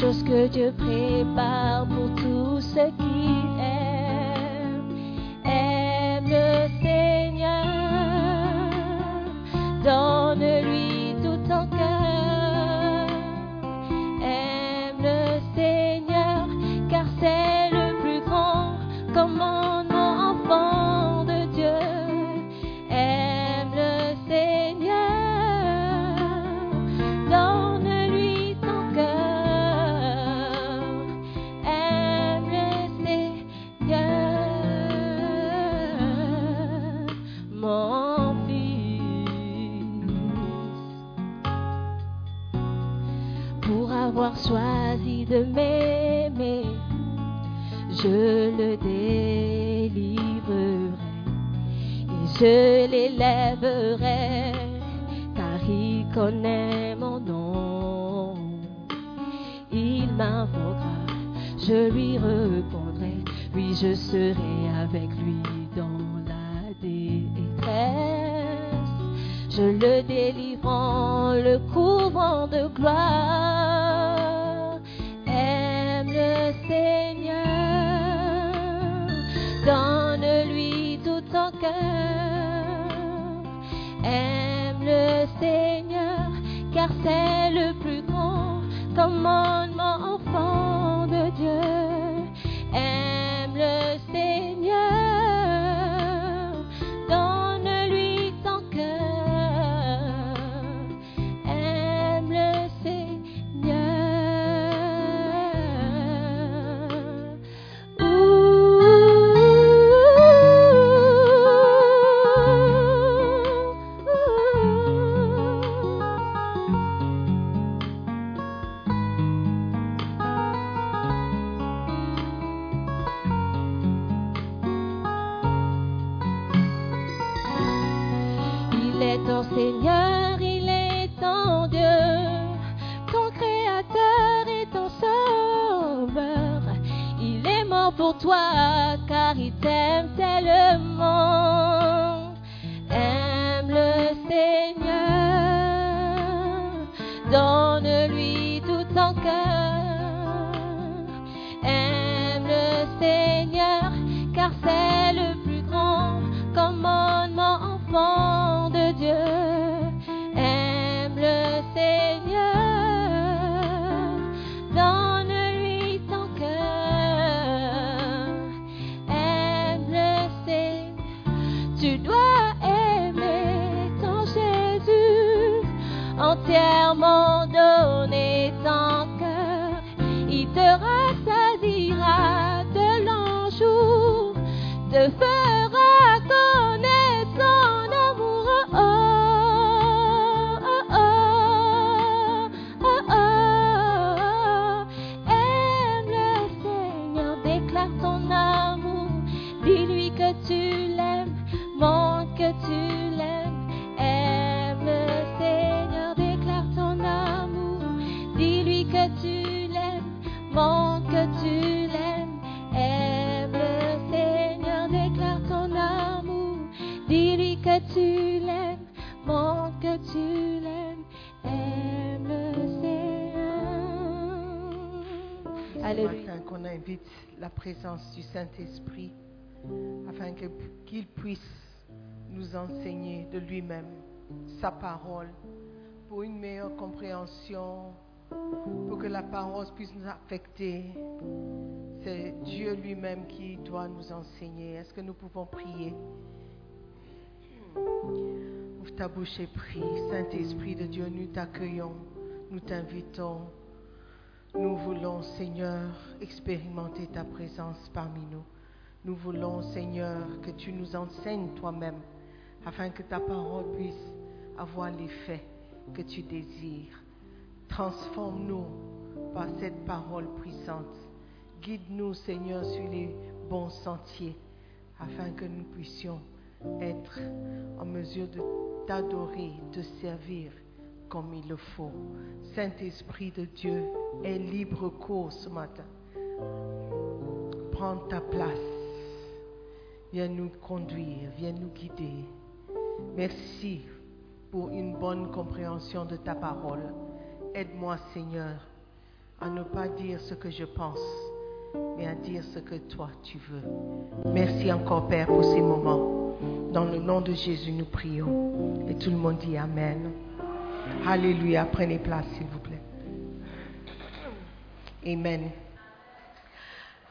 Choses que Dieu prépare pour tous ceux qui enseigner de lui-même sa parole pour une meilleure compréhension, pour que la parole puisse nous affecter. C'est Dieu lui-même qui doit nous enseigner. Est-ce que nous pouvons prier? Ouvre ta bouche et prie. Saint-Esprit de Dieu, nous t'accueillons, nous t'invitons. Nous voulons, Seigneur, expérimenter ta présence parmi nous. Nous voulons, Seigneur, que tu nous enseignes toi-même, afin que ta parole puisse avoir l'effet que tu désires. Transforme-nous par cette parole puissante. Guide-nous, Seigneur, sur les bons sentiers, afin que nous puissions être en mesure de t'adorer, de servir comme il le faut. Saint-Esprit de Dieu, est libre cours ce matin. Prends ta place. Viens nous conduire, viens nous guider. Merci pour une bonne compréhension de ta parole. Aide-moi, Seigneur, à ne pas dire ce que je pense, mais à dire ce que toi tu veux. Merci encore, Père, pour ces moments. Dans le nom de Jésus, nous prions. Et tout le monde dit Amen. Alléluia. Prenez place, s'il vous plaît. Amen.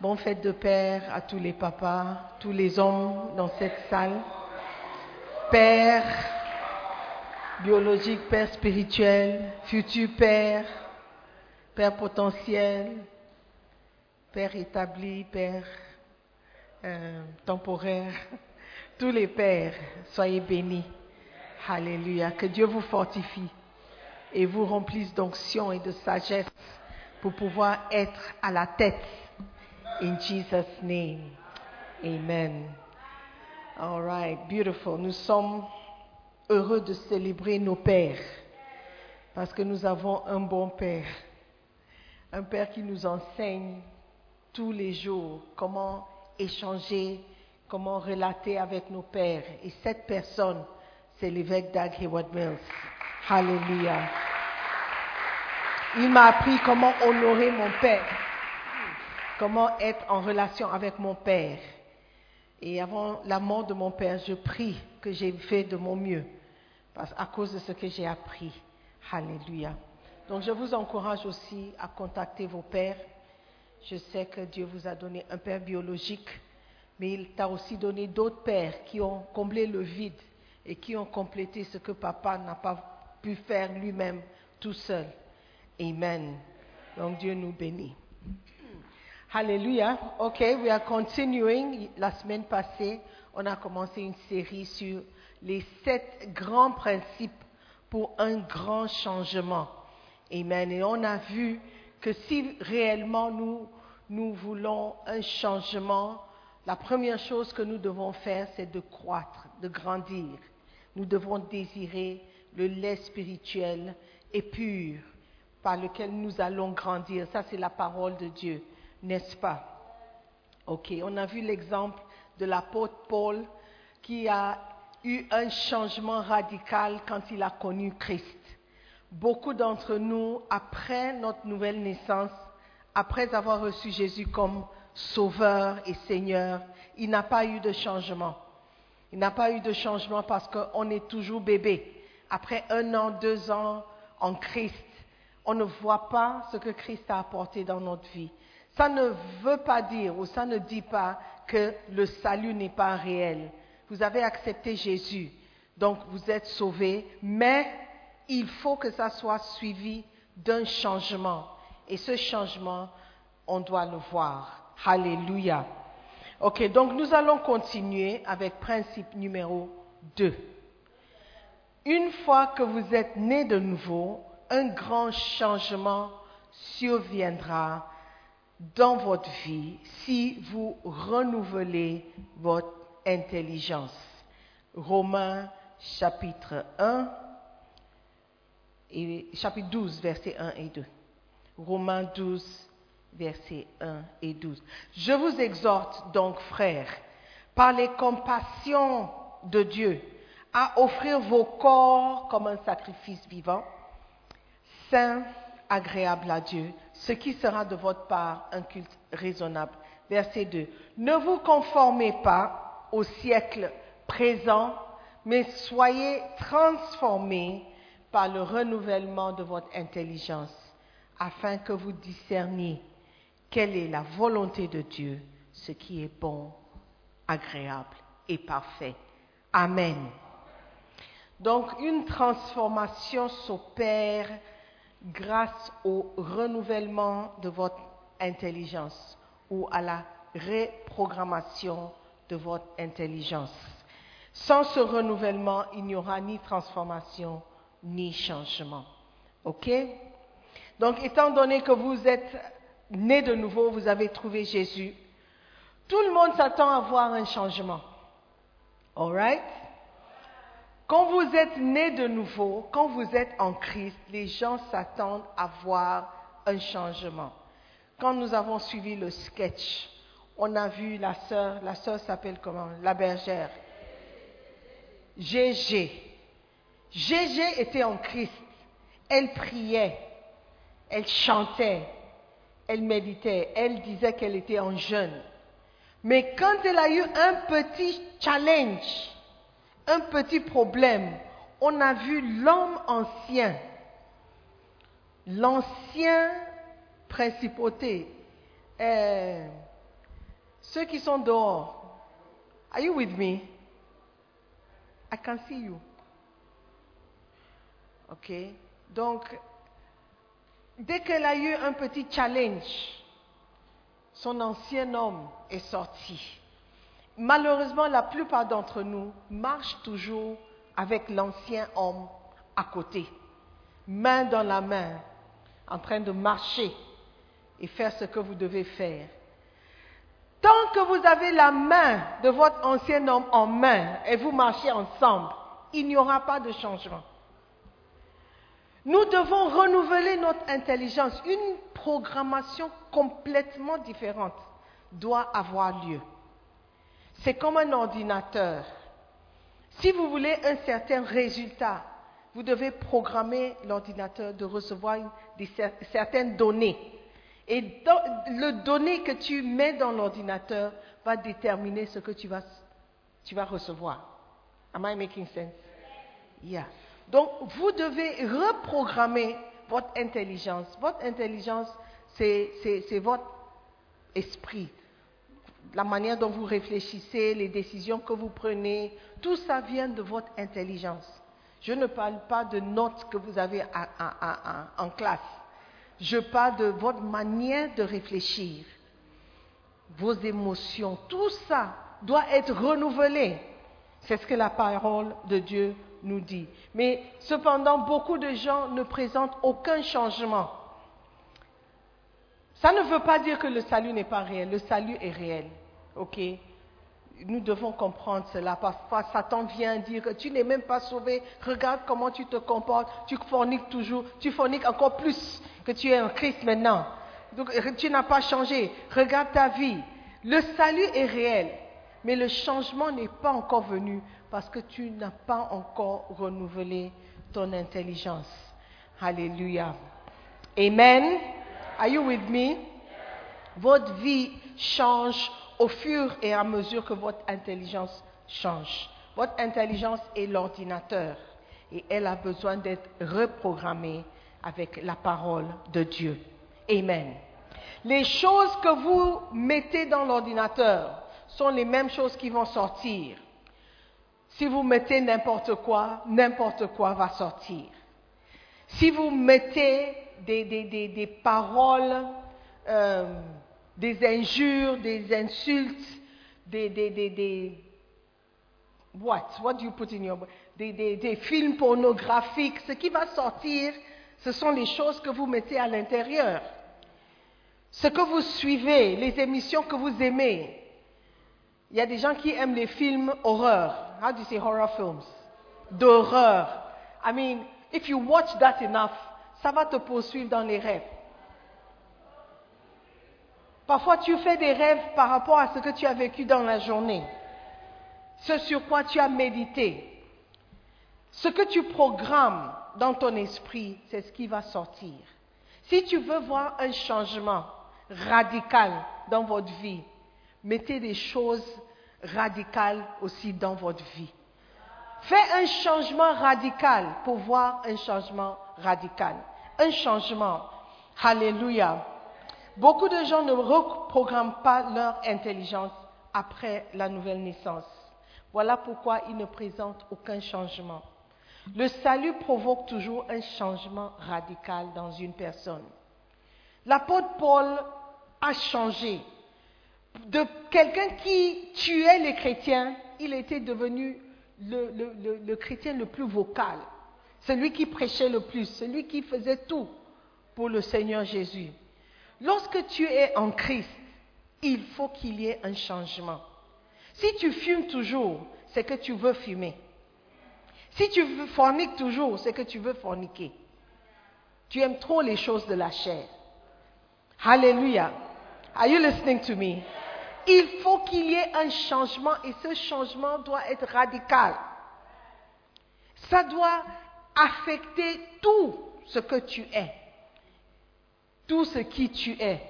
Bonne fête de Père à tous les papas, tous les hommes dans cette salle. Père biologique, Père spirituel, futur Père, Père potentiel, Père établi, Père euh, temporaire. Tous les pères, soyez bénis. Alléluia. Que Dieu vous fortifie et vous remplisse d'onction et de sagesse pour pouvoir être à la tête. In Jesus' name. Amen. All right, beautiful. Nous sommes heureux de célébrer nos pères parce que nous avons un bon père. Un père qui nous enseigne tous les jours comment échanger, comment relater avec nos pères. Et cette personne, c'est l'évêque Doug Hayward Mills. Hallelujah. Il m'a appris comment honorer mon père, comment être en relation avec mon père. Et avant la mort de mon père, je prie que j'ai fait de mon mieux à cause de ce que j'ai appris. Alléluia. Donc je vous encourage aussi à contacter vos pères. Je sais que Dieu vous a donné un père biologique, mais il t'a aussi donné d'autres pères qui ont comblé le vide et qui ont complété ce que papa n'a pas pu faire lui-même tout seul. Amen. Donc Dieu nous bénit. Hallelujah. OK, we are continuing. La semaine passée, on a commencé une série sur les sept grands principes pour un grand changement. Amen. Et on a vu que si réellement nous, nous voulons un changement, la première chose que nous devons faire, c'est de croître, de grandir. Nous devons désirer le lait spirituel et pur par lequel nous allons grandir. Ça, c'est la parole de Dieu, n'est-ce pas? Ok, on a vu l'exemple de l'apôtre Paul qui a eu un changement radical quand il a connu Christ. Beaucoup d'entre nous, après notre nouvelle naissance, après avoir reçu Jésus comme Sauveur et Seigneur, il n'a pas eu de changement. Il n'a pas eu de changement parce qu'on est toujours bébé. Après un an, deux ans en Christ, on ne voit pas ce que Christ a apporté dans notre vie. Ça ne veut pas dire ou ça ne dit pas que le salut n'est pas réel. Vous avez accepté Jésus, donc vous êtes sauvés, mais il faut que ça soit suivi d'un changement. Et ce changement, on doit le voir. Alléluia. Ok, donc nous allons continuer avec principe numéro 2. Une fois que vous êtes né de nouveau, un grand changement surviendra dans votre vie si vous renouvelez votre intelligence. Romains chapitre 1 et chapitre 12 versets 1 et 2. Romains 12 versets 1 et 12. Je vous exhorte donc, frères, par les compassions de Dieu, à offrir vos corps comme un sacrifice vivant, saint, agréable à Dieu, ce qui sera de votre part un culte raisonnable. Verset 2. Ne vous conformez pas au siècle présent, mais soyez transformés par le renouvellement de votre intelligence, afin que vous discerniez quelle est la volonté de Dieu, ce qui est bon, agréable et parfait. Amen. Donc une transformation s'opère grâce au renouvellement de votre intelligence ou à la reprogrammation de votre intelligence. Sans ce renouvellement, il n'y aura ni transformation ni changement. OK? Donc, étant donné que vous êtes né de nouveau, vous avez trouvé Jésus, tout le monde s'attend à voir un changement. All right? Quand vous êtes né de nouveau, quand vous êtes en Christ, les gens s'attendent à voir un changement. Quand nous avons suivi le sketch, on a vu la sœur, la sœur s'appelle comment? La bergère. Gégé. Gégé était en Christ. Elle priait, elle chantait, elle méditait, elle disait qu'elle était en jeûne. Mais quand elle a eu un petit challenge, un petit problème, on a vu l'homme ancien, l'ancien principauté, euh, ceux qui sont dehors. Are you with me? I can see you. OK? Donc, dès qu'elle a eu un petit challenge, son ancien homme est sorti. Malheureusement, la plupart d'entre nous marchent toujours avec l'ancien homme à côté, main dans la main, en train de marcher et faire ce que vous devez faire. Tant que vous avez la main de votre ancien homme en main et vous marchez ensemble, il n'y aura pas de changement. Nous devons renouveler notre intelligence. Une programmation complètement différente doit avoir lieu. C'est comme un ordinateur. Si vous voulez un certain résultat, vous devez programmer l'ordinateur de recevoir certaines données. Et le donné que tu mets dans l'ordinateur va déterminer ce que tu vas, tu vas recevoir. Am I making sense? Yeah. Donc, vous devez reprogrammer votre intelligence. Votre intelligence, c'est votre esprit. La manière dont vous réfléchissez, les décisions que vous prenez, tout ça vient de votre intelligence. Je ne parle pas de notes que vous avez en classe. Je parle de votre manière de réfléchir, vos émotions. Tout ça doit être renouvelé. C'est ce que la parole de Dieu nous dit. Mais cependant, beaucoup de gens ne présentent aucun changement. Ça ne veut pas dire que le salut n'est pas réel. Le salut est réel. OK? Nous devons comprendre cela. Parfois, Satan vient dire tu n'es même pas sauvé. Regarde comment tu te comportes. Tu forniques toujours. Tu forniques encore plus que tu es en Christ maintenant. Donc, tu n'as pas changé. Regarde ta vie. Le salut est réel. Mais le changement n'est pas encore venu parce que tu n'as pas encore renouvelé ton intelligence. Alléluia. Amen. Are you with me? Votre vie change au fur et à mesure que votre intelligence change. Votre intelligence est l'ordinateur et elle a besoin d'être reprogrammée avec la parole de Dieu. Amen. Les choses que vous mettez dans l'ordinateur sont les mêmes choses qui vont sortir. Si vous mettez n'importe quoi, n'importe quoi va sortir. Si vous mettez des, paroles, euh, des injures, des insultes, des, what? What do you put in your des films pornographiques. Ce qui va sortir, ce sont les choses que vous mettez à l'intérieur. Ce que vous suivez, les émissions que vous aimez. Il y a des gens qui aiment les films horreur. How do you say horror films? D'horreur. I mean, if you watch that enough, ça va te poursuivre dans les rêves. Parfois, tu fais des rêves par rapport à ce que tu as vécu dans la journée, ce sur quoi tu as médité. Ce que tu programmes dans ton esprit, c'est ce qui va sortir. Si tu veux voir un changement radical dans votre vie, mettez des choses radicales aussi dans votre vie. Fais un changement radical pour voir un changement radical. Un changement. Alléluia. Beaucoup de gens ne reprogramment pas leur intelligence après la nouvelle naissance. Voilà pourquoi ils ne présentent aucun changement. Le salut provoque toujours un changement radical dans une personne. L'apôtre Paul a changé. De quelqu'un qui tuait les chrétiens, il était devenu le, chrétien le plus vocal, celui qui prêchait le plus, celui qui faisait tout pour le Seigneur Jésus. Lorsque tu es en Christ, il faut qu'il y ait un changement. Si tu fumes toujours, c'est que tu veux fumer. Si tu forniques toujours, c'est que tu veux forniquer. Tu aimes trop les choses de la chair. Alléluia. Are you listening to me? Il faut qu'il y ait un changement et ce changement doit être radical. Ça doit affecter tout ce que tu es, tout ce qui tu es.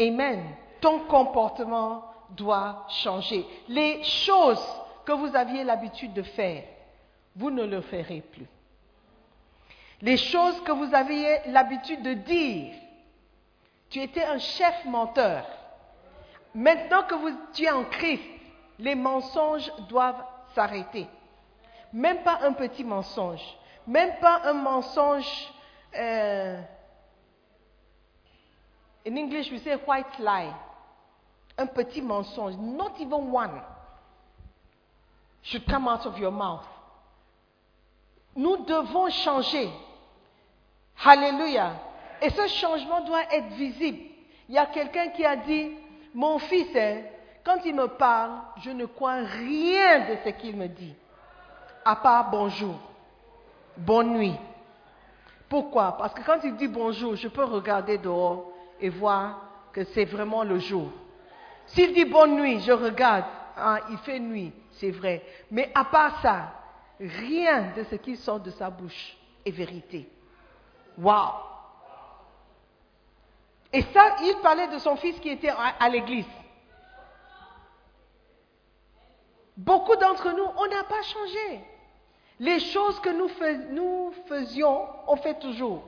Amen. Ton comportement doit changer. Les choses que vous aviez l'habitude de faire, vous ne le ferez plus. Les choses que vous aviez l'habitude de dire, tu étais un chef menteur. Maintenant que vous, tu es en Christ, les mensonges doivent s'arrêter. Même pas un petit mensonge, même pas un mensonge. Euh, in English, we say white lie. Un petit mensonge, not even one, should come out of your mouth. Nous devons changer. Alléluia. Et ce changement doit être visible. Il y a quelqu'un qui a dit, mon fils, hein, quand il me parle, je ne crois rien de ce qu'il me dit, à part bonjour, bonne nuit. Pourquoi? Parce que quand il dit bonjour, je peux regarder dehors et voir que c'est vraiment le jour. S'il dit bonne nuit, je regarde, ah, il fait nuit, c'est vrai. Mais à part ça, Rien de ce qui sort de sa bouche est vérité. Wow! Et ça, il parlait de son fils qui était à, l'église. Beaucoup d'entre nous, on n'a pas changé. Les choses que nous, faisions, on fait toujours.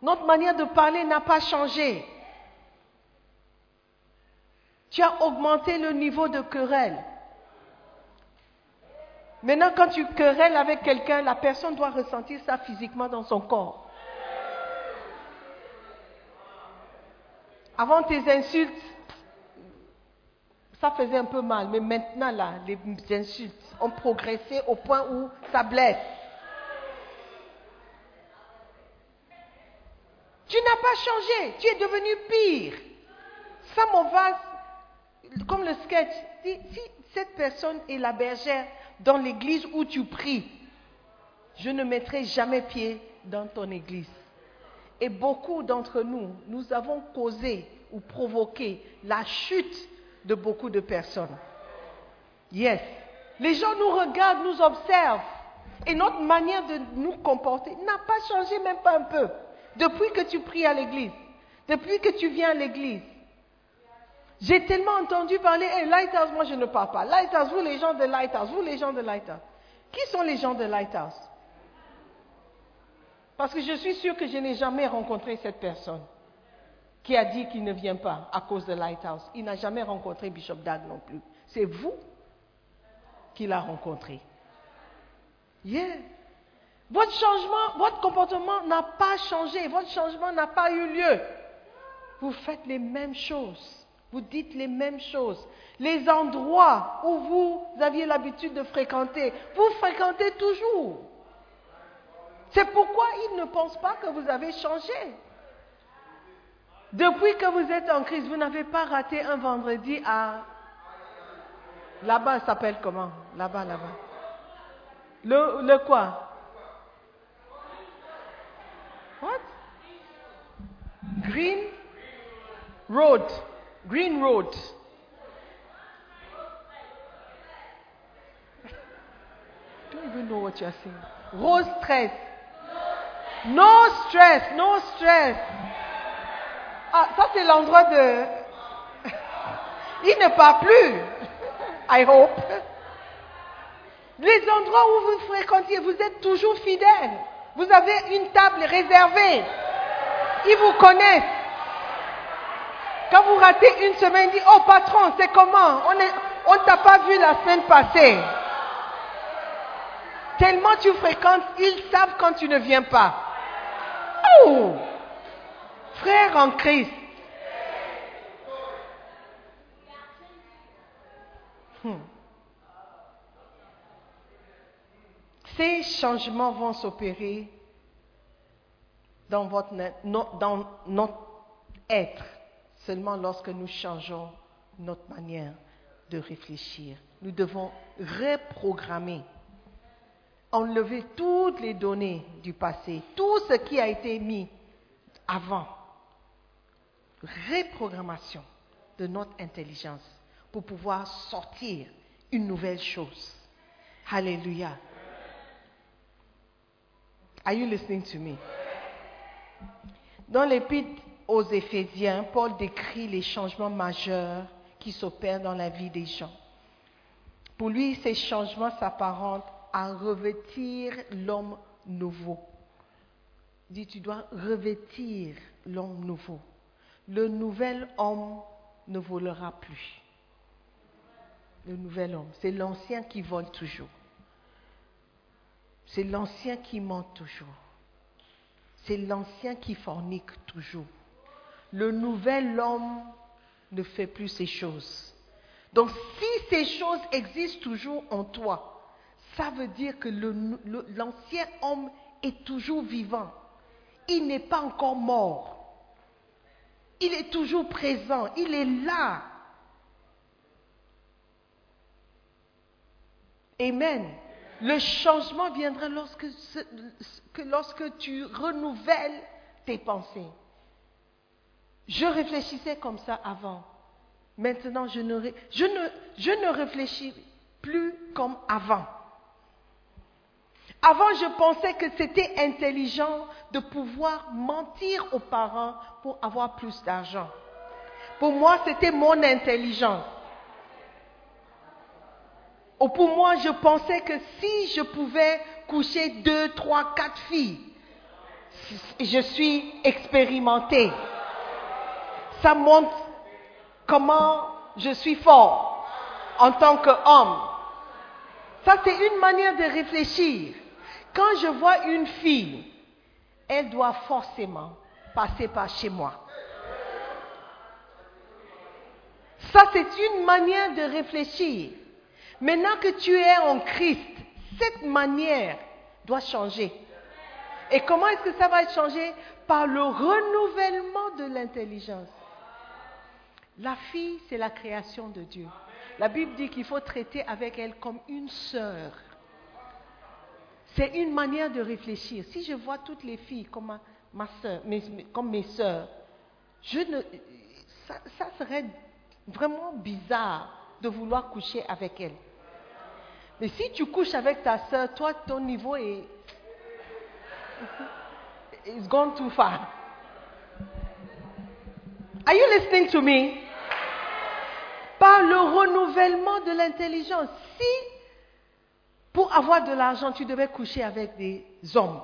Notre manière de parler n'a pas changé. Tu as augmenté le niveau de querelle. Maintenant, quand tu querelles avec quelqu'un, la personne doit ressentir ça physiquement dans son corps. Avant tes insultes, ça faisait un peu mal, mais maintenant, là, les insultes ont progressé au point où ça blesse. Tu n'as pas changé, tu es devenu pire. Ça m'en va, comme le sketch. Si cette personne est la bergère, dans l'église où tu pries, je ne mettrai jamais pied dans ton église. Et beaucoup d'entre nous, nous avons causé ou provoqué la chute de beaucoup de personnes. Yes. Les gens nous regardent, nous observent. Et notre manière de nous comporter n'a pas changé même pas un peu. Depuis que tu pries à l'église, depuis que tu viens à l'église, j'ai tellement entendu parler, hey, Lighthouse, moi je ne parle pas. Lighthouse, vous les gens de Lighthouse, vous les gens de Lighthouse. Qui sont les gens de Lighthouse? Parce que je suis sûre que je n'ai jamais rencontré cette personne qui a dit qu'il ne vient pas à cause de Lighthouse. Il n'a jamais rencontré Bishop Dag non plus. C'est vous qui l'a rencontré. Yeah. Votre changement, votre comportement n'a pas changé, votre changement n'a pas eu lieu. Vous faites les mêmes choses Vous dites les mêmes choses. Les endroits où vous aviez l'habitude de fréquenter, vous fréquentez toujours. C'est pourquoi ils ne pensent pas que vous avez changé. Depuis que vous êtes en crise, vous n'avez pas raté un vendredi à... Là-bas, ça s'appelle comment? Là-bas, là-bas. Le, le quoi? What? Green Road. Green Road. don't even know what you're saying. Rose stress. No stress, no stress. Ah, ça c'est l'endroit de... Il ne part plus. I hope. Les endroits où vous fréquentiez, vous êtes toujours fidèle. Vous avez une table réservée. Ils vous connaissent. Quand vous ratez une semaine, ils disent, oh patron, c'est comment? On ne t'a pas vu la semaine passée. Tellement tu fréquentes, ils savent quand tu ne viens pas. Oh Frère en Christ. Hmm. Ces changements vont s'opérer dans, votre, dans notre être seulement lorsque nous changeons notre manière de réfléchir. Nous devons reprogrammer, enlever toutes les données du passé, tout ce qui a été mis avant. Reprogrammation de notre intelligence pour pouvoir sortir une nouvelle chose. Alléluia. Are you listening to me? Dans l'épître aux Éphésiens, Paul décrit les changements majeurs qui s'opèrent dans la vie des gens. Pour lui, ces changements s'apparentent à revêtir l'homme nouveau. Il dit, tu dois revêtir l'homme nouveau. Le nouvel homme ne volera plus. Le nouvel homme, c'est l'ancien qui vole toujours. C'est l'ancien qui ment toujours. C'est l'ancien qui fornique toujours. Le nouvel homme ne fait plus ces choses. Donc si ces choses existent toujours en toi, ça veut dire que l'ancien homme est toujours vivant. Il n'est pas encore mort. Il est toujours présent. Il est là. Amen. Le changement viendra lorsque, lorsque tu renouvelles tes pensées. Je réfléchissais comme ça avant. Maintenant, je ne, je je ne réfléchis plus comme avant. Avant, je pensais que c'était intelligent de pouvoir mentir aux parents pour avoir plus d'argent. Pour moi, c'était mon intelligence. Ou pour moi, je pensais que si je pouvais coucher deux, trois, quatre filles, je suis expérimentée. Ça montre comment je suis fort en tant qu'homme. Ça, c'est une manière de réfléchir. Quand je vois une fille, elle doit forcément passer par chez moi. Ça, c'est une manière de réfléchir. Maintenant que tu es en Christ, cette manière doit changer. Et comment est-ce que ça va changer Par le renouvellement de l'intelligence. La fille, c'est la création de Dieu. La Bible dit qu'il faut traiter avec elle comme une sœur. C'est une manière de réfléchir. Si je vois toutes les filles comme ma, soeur, comme mes sœurs, je ne, ça, ça serait vraiment bizarre de vouloir coucher avec elles. Mais si tu couches avec ta soeur, toi, ton niveau est. It's gone too far. Are you listening to me? Par le renouvellement de l'intelligence. Si, pour avoir de l'argent, tu devais coucher avec des hommes,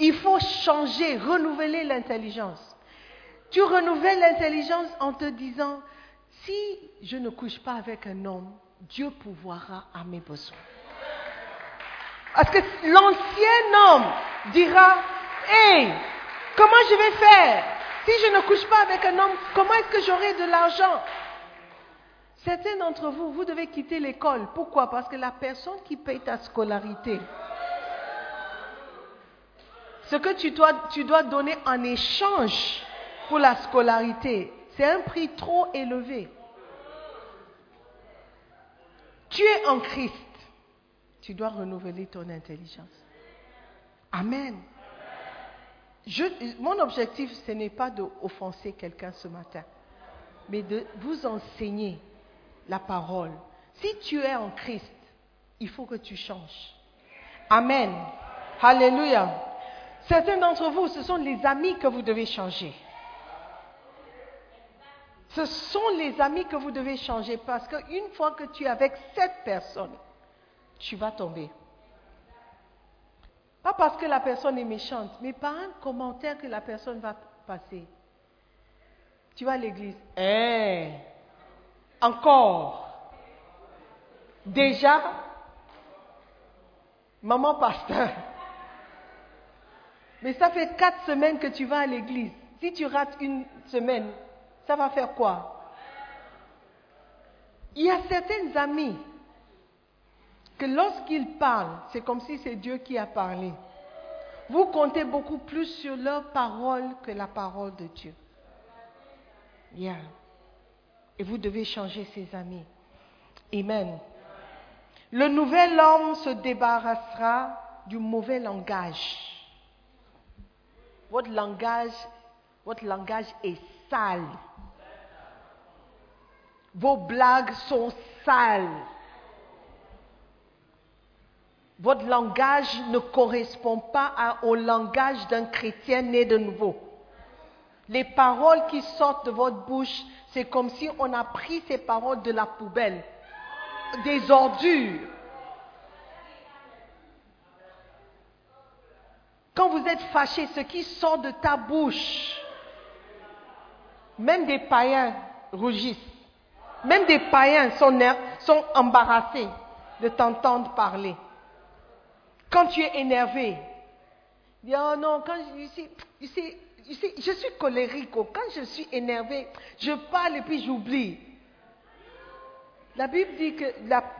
il faut changer, renouveler l'intelligence. Tu renouvelles l'intelligence en te disant, si je ne couche pas avec un homme, Dieu pourvoira à mes besoins. Parce que l'ancien homme dira, hé, comment je vais faire? Si je ne couche pas avec un homme, comment est-ce que j'aurai de l'argent? Certains d'entre vous, vous devez quitter l'école. Pourquoi? Parce que la personne qui paye ta scolarité, ce que tu dois, tu dois donner en échange pour la scolarité, c'est un prix trop élevé. Tu es en Christ. Tu dois renouveler ton intelligence. Amen. Mon objectif, ce n'est pas d'offenser quelqu'un ce matin, mais de vous enseigner la parole. Si tu es en Christ, il faut que tu changes. Amen. Alléluia. Certains d'entre vous, ce sont les amis que vous devez changer. Ce sont les amis que vous devez changer parce qu'une fois que tu es avec cette personne, tu vas tomber. Pas parce que la personne est méchante, mais par un commentaire que la personne va passer. Tu vas à l'église. Eh, encore. Déjà, maman pasteur. Mais ça fait quatre semaines que tu vas à l'église. Si tu rates une semaine, ça va faire quoi? Il y a certains amis que lorsqu'ils parlent, c'est comme si c'est Dieu qui a parlé. Vous comptez beaucoup plus sur leur parole que la parole de Dieu. Yeah. Et vous devez changer ces amis. Amen. Le nouvel homme se débarrassera du mauvais langage. Votre langage, votre langage est sale. Vos blagues sont sales. Votre langage ne correspond pas au langage d'un chrétien né de nouveau. Les paroles qui sortent de votre bouche, c'est comme si on a pris ces paroles de la poubelle, des ordures. Quand vous êtes fâché, ce qui sort de ta bouche, même des païens rougissent. Même des païens sont, sont embarrassés de t'entendre parler. Quand tu es énervé, dis oh non, quand je, you je suis colérique. oh. Quand je suis énervé, je parle et puis j'oublie. La Bible dit que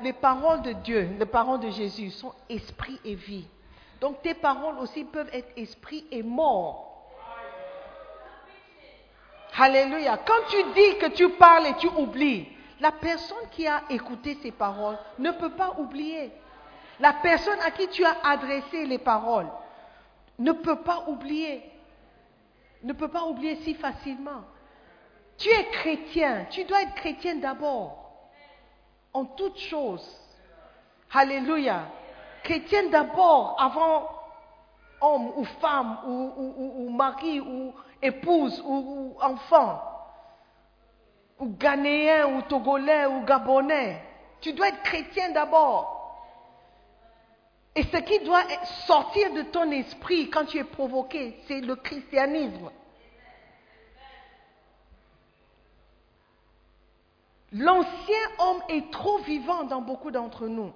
les paroles de Dieu, les paroles de Jésus sont esprit et vie. Donc tes paroles aussi peuvent être esprit et mort. Alléluia. Quand tu dis que tu parles et tu oublies, la personne qui a écouté ces paroles ne peut pas oublier. La personne à qui tu as adressé les paroles ne peut pas oublier. Ne peut pas oublier si facilement. Tu es chrétien. Tu dois être chrétien d'abord. En toutes choses. Alléluia. Chrétien d'abord avant homme ou femme ou, ou- mari ou épouse ou, ou enfant ou ghanéen ou togolais ou gabonais. Tu dois être chrétien d'abord. Et ce qui doit sortir de ton esprit quand tu es provoqué, c'est le christianisme. L'ancien homme est trop vivant dans beaucoup d'entre nous.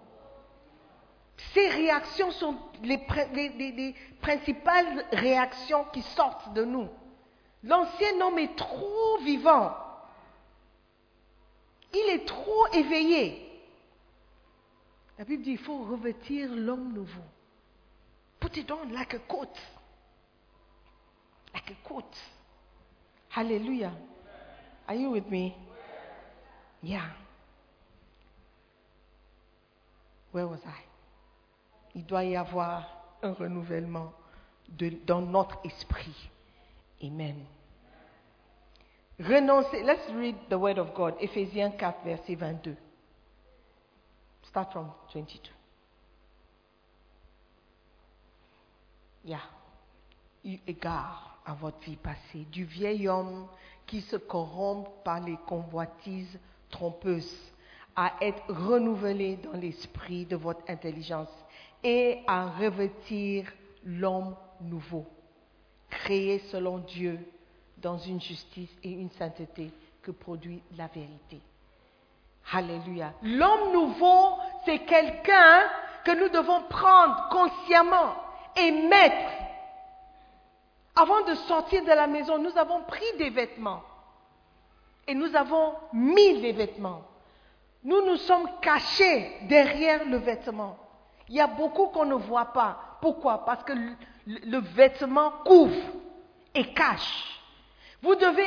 Ces réactions sont les, les principales réactions qui sortent de nous. L'ancien homme est trop vivant. Il est trop éveillé. La Bible dit il faut revêtir l'homme nouveau. Put it on like a coat. Like a coat. Hallelujah. Are you with me? Yeah. Where was I? Il doit y avoir un renouvellement dans notre esprit. Amen. Renoncer. Let's read the word of God. Ephésiens 4, verset 22. Start from 22. Yeah. Eu égard à votre vie passée, du vieil homme qui se corrompt par les convoitises trompeuses, à être renouvelé dans l'esprit de votre intelligence et à revêtir l'homme nouveau, créé selon Dieu dans une justice et une sainteté que produit la vérité. Alléluia. L'homme nouveau, c'est quelqu'un que nous devons prendre consciemment et mettre. Avant de sortir de la maison, nous avons pris des vêtements et nous avons mis les vêtements. Nous nous sommes cachés derrière le vêtement. Il y a beaucoup qu'on ne voit pas. Pourquoi? Parce que le, vêtement couvre et cache. Vous devez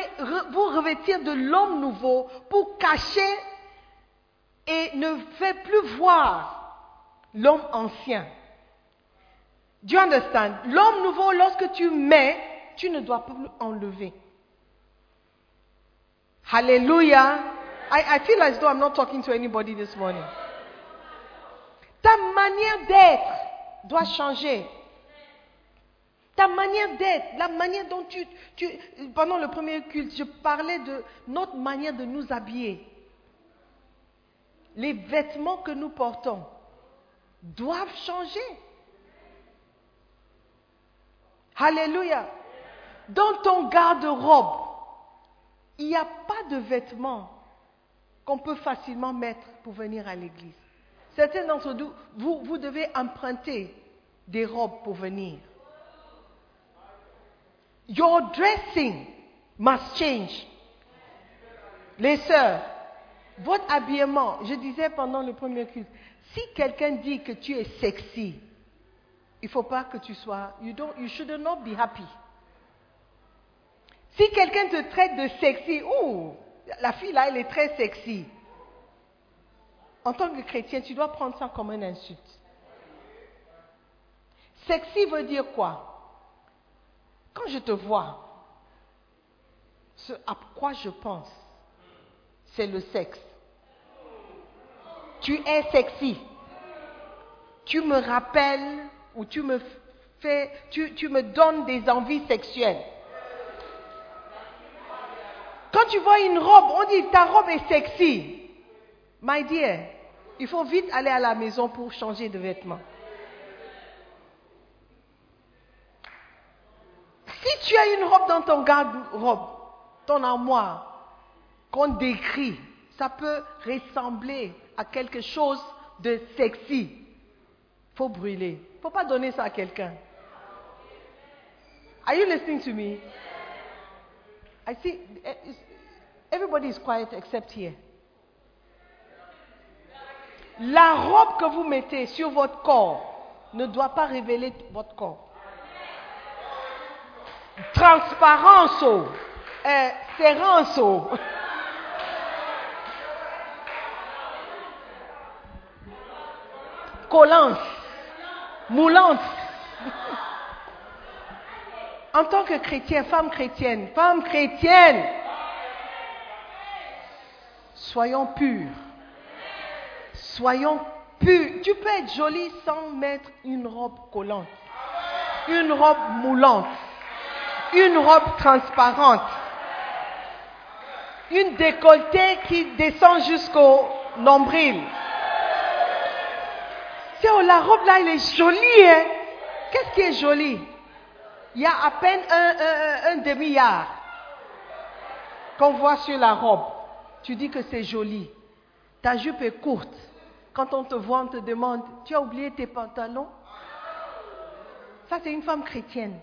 vous revêtir de l'homme nouveau pour cacher et ne faire plus voir l'homme ancien. Do you understand? L'homme nouveau, lorsque tu mets, tu ne dois pas enlever. Hallelujah. I, I feel as though I'm not talking to anybody this morning. Ta manière d'être doit changer. Ta manière d'être, la manière dont tu, tu... Pendant le premier culte, je parlais de notre manière de nous habiller. Les vêtements que nous portons doivent changer. Alléluia. Dans ton garde-robe, il n'y a pas de vêtements qu'on peut facilement mettre pour venir à l'église. Certains d'entre vous, vous, vous devez emprunter des robes pour venir. Your dressing must change. Les sœurs, votre habillement, je disais pendant le premier culte, si quelqu'un dit que tu es sexy, il ne faut pas que tu sois, you, don't, you should not be happy. Si quelqu'un te traite de sexy, ouh, la fille là, elle est très sexy. En tant que chrétien, tu dois prendre ça comme une insulte. Sexy veut dire quoi? Quand je te vois, ce à quoi je pense, c'est le sexe. Tu es sexy. Tu me rappelles ou tu me fais, tu, me donnes des envies sexuelles. Quand tu vois une robe, on dit ta robe est sexy. My dear, il faut vite aller à la maison pour changer de vêtements. Si tu as une robe dans ton garde-robe, ton armoire, qu'on décrit, ça peut ressembler à quelque chose de sexy. Faut brûler. Faut pas donner ça à quelqu'un. Are you listening to me? I see everybody is quiet except here. La robe que vous mettez sur votre corps ne doit pas révéler votre corps. Transparence, euh. Collante, moulante. En tant que chrétien, femme chrétienne, femme chrétienne, soyons purs. Soyons purs. Tu peux être jolie sans mettre une robe collante, une robe moulante, une robe transparente, une décolletée qui descend jusqu'au nombril. Oh, la robe là, elle est jolie, hein? Qu'est-ce qui est joli? Il y a à peine un, un- un demi-yard qu'on voit sur la robe. Tu dis que c'est joli. Ta jupe est courte. Quand on te voit, on te demande, tu as oublié tes pantalons Ça, c'est une femme chrétienne.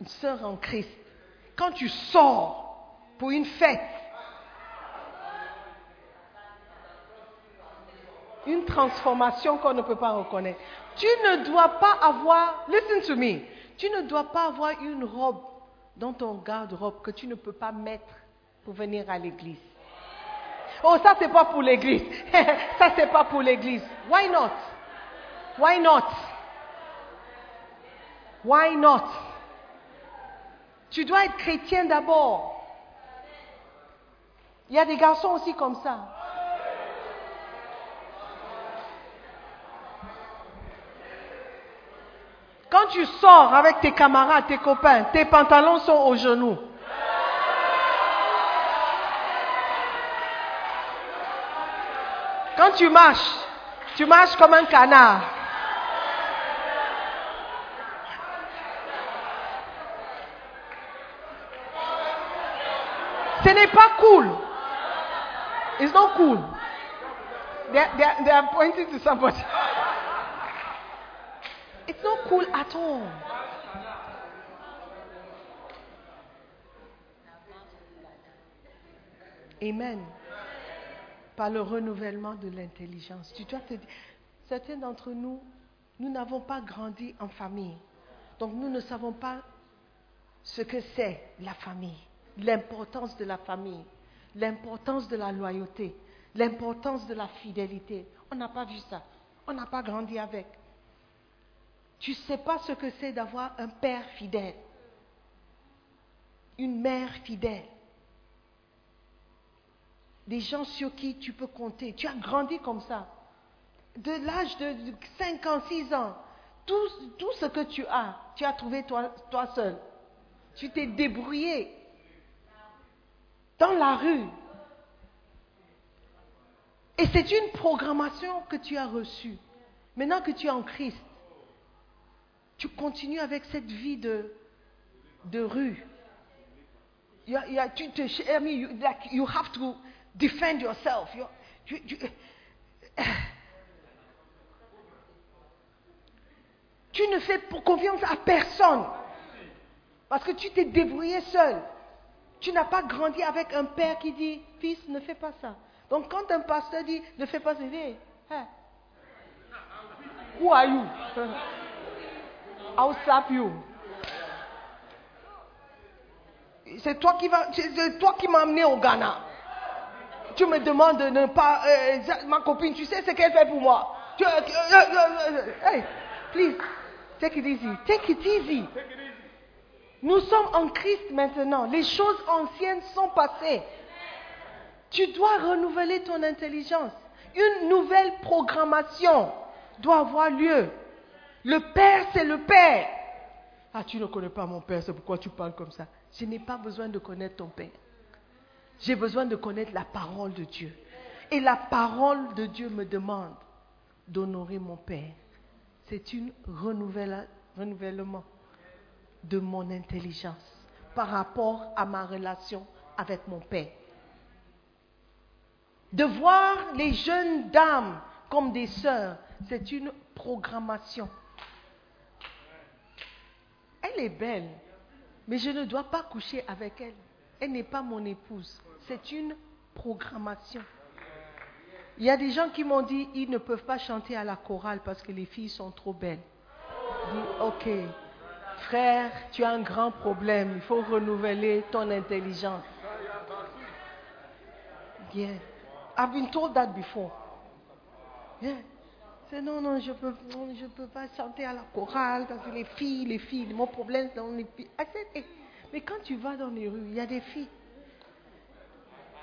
Une sœur en Christ. Quand tu sors pour une fête, une transformation qu'on ne peut pas reconnaître. Tu ne dois pas avoir, listen to me, tu ne dois pas avoir une robe dans ton garde-robe que tu ne peux pas mettre pour venir à l'église. Oh, ça c'est pas pour l'église. ça c'est pas pour l'église. Why not? Why not? Why not? Tu dois être chrétien d'abord. Il y a des garçons aussi comme ça. Quand tu sors avec tes camarades, tes copains, tes pantalons sont aux genoux. Quand tu marches, tu marches comme un canard. Ce n'est pas cool. It's not cool. They are, pointing to somebody. It's not cool at all. Amen. Par le renouvellement de l'intelligence. Tu dois te dire, certains d'entre nous, nous n'avons pas grandi en famille. Donc nous ne savons pas ce que c'est la famille, l'importance de la famille, l'importance de la loyauté, l'importance de la fidélité. On n'a pas vu ça. On n'a pas grandi avec. Tu ne sais pas ce que c'est d'avoir un père fidèle, une mère fidèle, des gens sur qui tu peux compter. Tu as grandi comme ça. De l'âge de 5 ans, 6 ans, tout, ce que tu as, tu as trouvé toi seul. Tu t'es débrouillé dans la rue. Et c'est une programmation que tu as reçue. Maintenant que tu es en Christ, tu continues avec cette vie de, rue. You, tu te, I you, have to defend yourself. You, tu ne fais confiance à personne. Parce que tu t'es débrouillé seul. Tu n'as pas grandi avec un père qui dit, fils, ne fais pas ça. Donc quand un pasteur dit, ne fais pas ça, dit, hey, who are you? I'll slap you. C'est toi qui va, m'as amené au Ghana. Tu me demandes de ne pas, euh, ma copine, tu sais ce qu'elle fait pour moi. Tu, euh, euh, hey, please, take it easy, take it easy. Nous sommes en Christ maintenant. Les choses anciennes sont passées. Tu dois renouveler ton intelligence. Une nouvelle programmation doit avoir lieu. Le Père, c'est le Père. Ah, tu ne connais pas mon Père, c'est pourquoi tu parles comme ça. Je n'ai pas besoin de connaître ton Père. J'ai besoin de connaître la parole de Dieu. Et la parole de Dieu me demande d'honorer mon Père. C'est un renouvellement de mon intelligence par rapport à ma relation avec mon Père. De voir les jeunes dames comme des sœurs, c'est une programmation. Elle est belle, mais je ne dois pas coucher avec elle. Elle n'est pas mon épouse. C'est une programmation. Il y a des gens qui m'ont dit ils ne peuvent pas chanter à la chorale parce que les filles sont trop belles. Dis ok, frère, tu as un grand problème. Il faut renouveler ton intelligence. I've been told that before. Yeah. Non, non, je peux, je peux pas chanter à la chorale parce que les filles, les filles, mon problème c'est dans les filles. mais quand tu vas dans les rues, il y a des filles.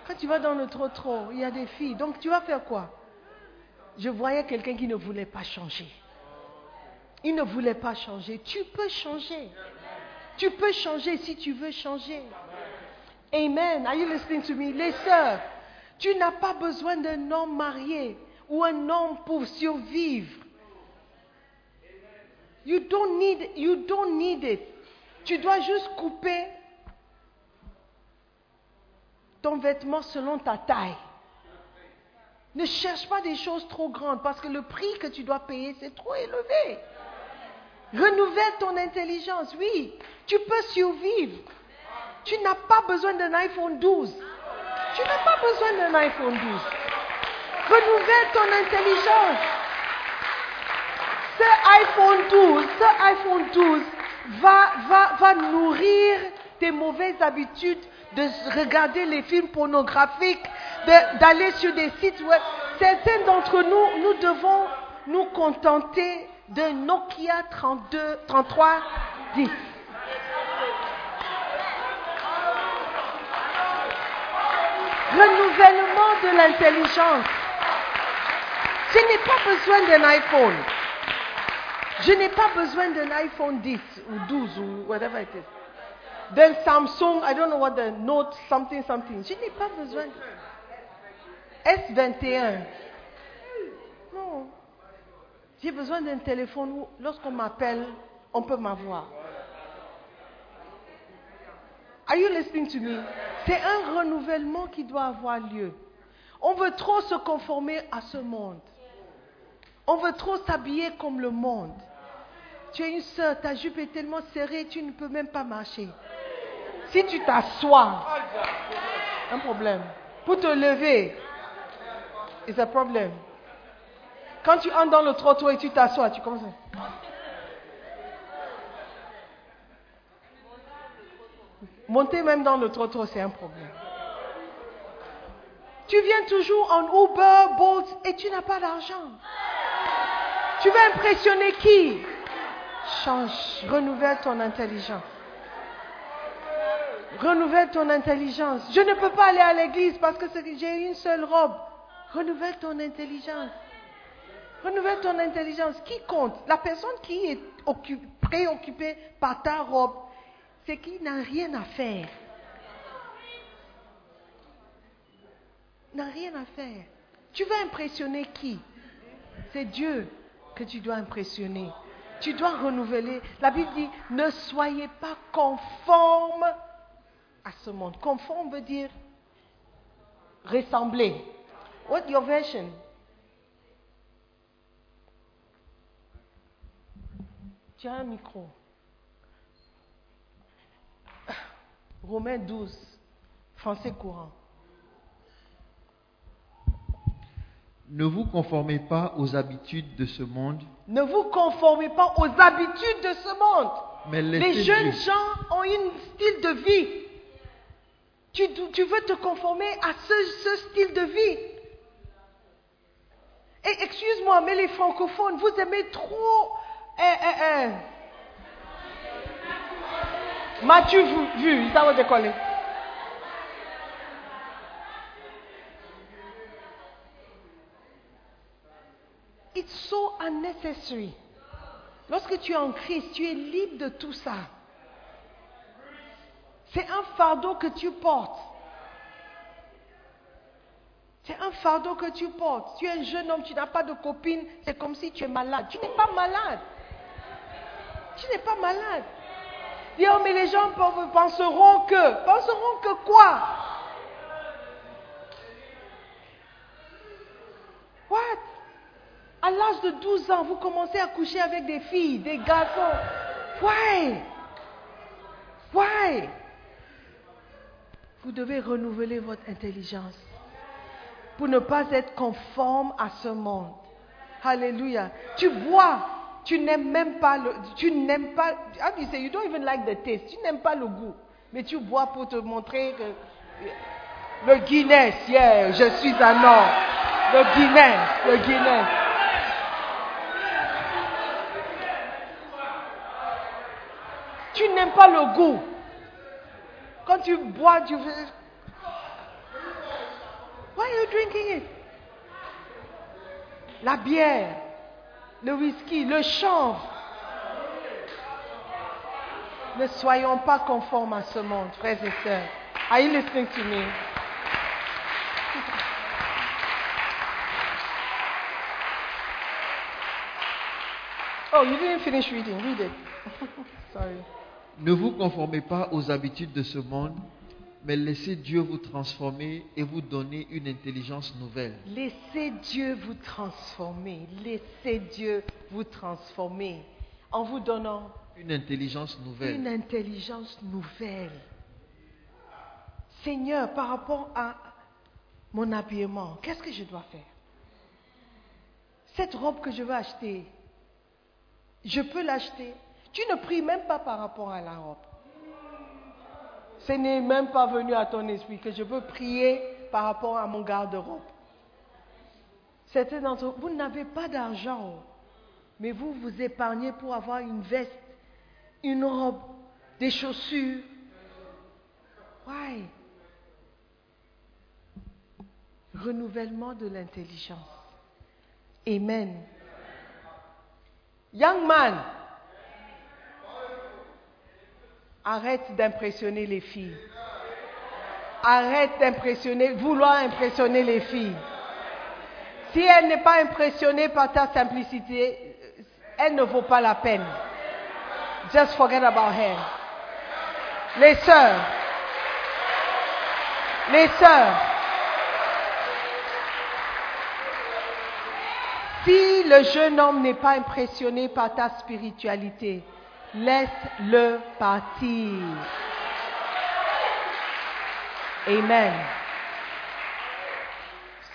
Quand tu vas dans le trottoir, il y a des filles. Donc tu vas faire quoi? Je voyais quelqu'un qui ne voulait pas changer. Il ne voulait pas changer. Tu peux changer. Tu peux changer si tu veux changer. Amen. Are you listening to me? Les sœurs, tu n'as pas besoin d'un homme marié ou un homme pour survivre. You don't need, you don't need it. Tu dois juste couper ton vêtement selon ta taille. Ne cherche pas des choses trop grandes parce que le prix que tu dois payer, c'est trop élevé. Renouvelle ton intelligence, oui. Tu peux survivre. Tu n'as pas besoin d'un iPhone 12. Tu n'as pas besoin d'un iPhone 12. Renouvelle ton intelligence. Ce iPhone 12, ce iPhone 12 va, va, va nourrir tes mauvaises habitudes de regarder les films pornographiques, d'aller sur des sites web. Certains d'entre nous, nous devons nous contenter de Nokia 32, 33, 10. Renouvellement de l'intelligence. Je n'ai pas besoin d'un iPhone. Je n'ai pas besoin d'un iPhone 10 ou 12 ou whatever it is. D'un Samsung, I don't know what the Note something something. Je n'ai pas besoin. S21. Non. J'ai besoin d'un téléphone où, lorsqu'on m'appelle, on peut m'avoir. Are you listening to me? C'est un renouvellement qui doit avoir lieu. On veut trop se conformer à ce monde. On veut trop s'habiller comme le monde. Tu es une soeur, ta jupe est tellement serrée, tu ne peux même pas marcher. Si tu t'assois, un problème. pour te lever. C'est un problème. Quand tu entres dans le trottoir et tu t'assois, tu commences. Monter même dans le trottoir, c'est un problème. Tu viens toujours en Uber, Bolt et tu n'as pas d'argent. Tu veux impressionner qui? Change, renouvelle ton intelligence. Renouvelle ton intelligence. Je ne peux pas aller à l'église parce que j'ai une seule robe. Renouvelle ton intelligence. Renouvelle ton intelligence. Qui compte? La personne qui est préoccupée par ta robe, c'est qui n'a rien à faire. N'a rien à faire. Tu veux impressionner qui? C'est Dieu que tu dois impressionner. Tu dois renouveler. La Bible dit, ne soyez pas conforme à ce monde. Conforme veut dire ressembler. What your version? Tu as un micro. Romains 12, français courant. Ne vous conformez pas aux habitudes de ce monde. Ne vous conformez pas aux habitudes de ce monde. Mais Les jeunes gens ont un style de vie. Tu, tu veux te conformer à ce, ce style de vie. Et excuse-moi, mais les francophones, vous aimez trop. Eh, eh, eh. M'as-tu vu, vu Ça va décoller. It's so unnecessary. Lorsque tu es en Christ, tu es libre de tout ça. C'est un fardeau que tu portes. C'est un fardeau que tu portes. Tu es un jeune homme, tu n'as pas de copine, c'est comme si tu es malade. Tu n'es pas malade. Tu n'es pas malade. Oh, mais les gens penseront que. Penseront que quoi? L'âge de 12 ans, vous commencez à coucher avec des filles, des garçons. Why? Why? Vous devez renouveler votre intelligence pour ne pas être conforme à ce monde. Alléluia. Tu bois, tu n'aimes même pas le, tu n'aimes pas, you say, you don't even like the taste, tu n'aimes pas le goût, mais tu bois pour te montrer que le Guinness, yeah, je suis un homme. Le Guinness, le Guinness. Tu n'aimes pas le goût. Quand tu bois, tu fais. Why are you drinking it? La bière, le whisky, le chanvre. Ne soyons pas conformes à ce monde, frères et sœurs. Are you listening to me? Oh, you didn't finish reading. Read it. Sorry. Ne vous conformez pas aux habitudes de ce monde, mais laissez Dieu vous transformer et vous donner une intelligence nouvelle. Laissez Dieu vous transformer. Laissez Dieu vous transformer en vous donnant Une intelligence nouvelle. une intelligence nouvelle. Seigneur, par rapport à mon habillement, qu'est-ce que je dois faire? Cette robe que je veux acheter, je peux l'acheter. Tu ne pries même pas par rapport à la robe. Ce n'est même pas venu à ton esprit que je veux prier par rapport à mon garde-robe. Certains d'entre vous, vous n'avez pas d'argent, mais vous vous épargnez pour avoir une veste, une robe, des chaussures. Why? Renouvellement de l'intelligence. Amen. Young man, arrête d'impressionner les filles. Arrête d'impressionner, vouloir impressionner les filles. Si elle n'est pas impressionnée par ta simplicité, elle ne vaut pas la peine. Just forget about her. Les sœurs, les sœurs, si le jeune homme n'est pas impressionné par ta spiritualité, laisse-le partir. Amen.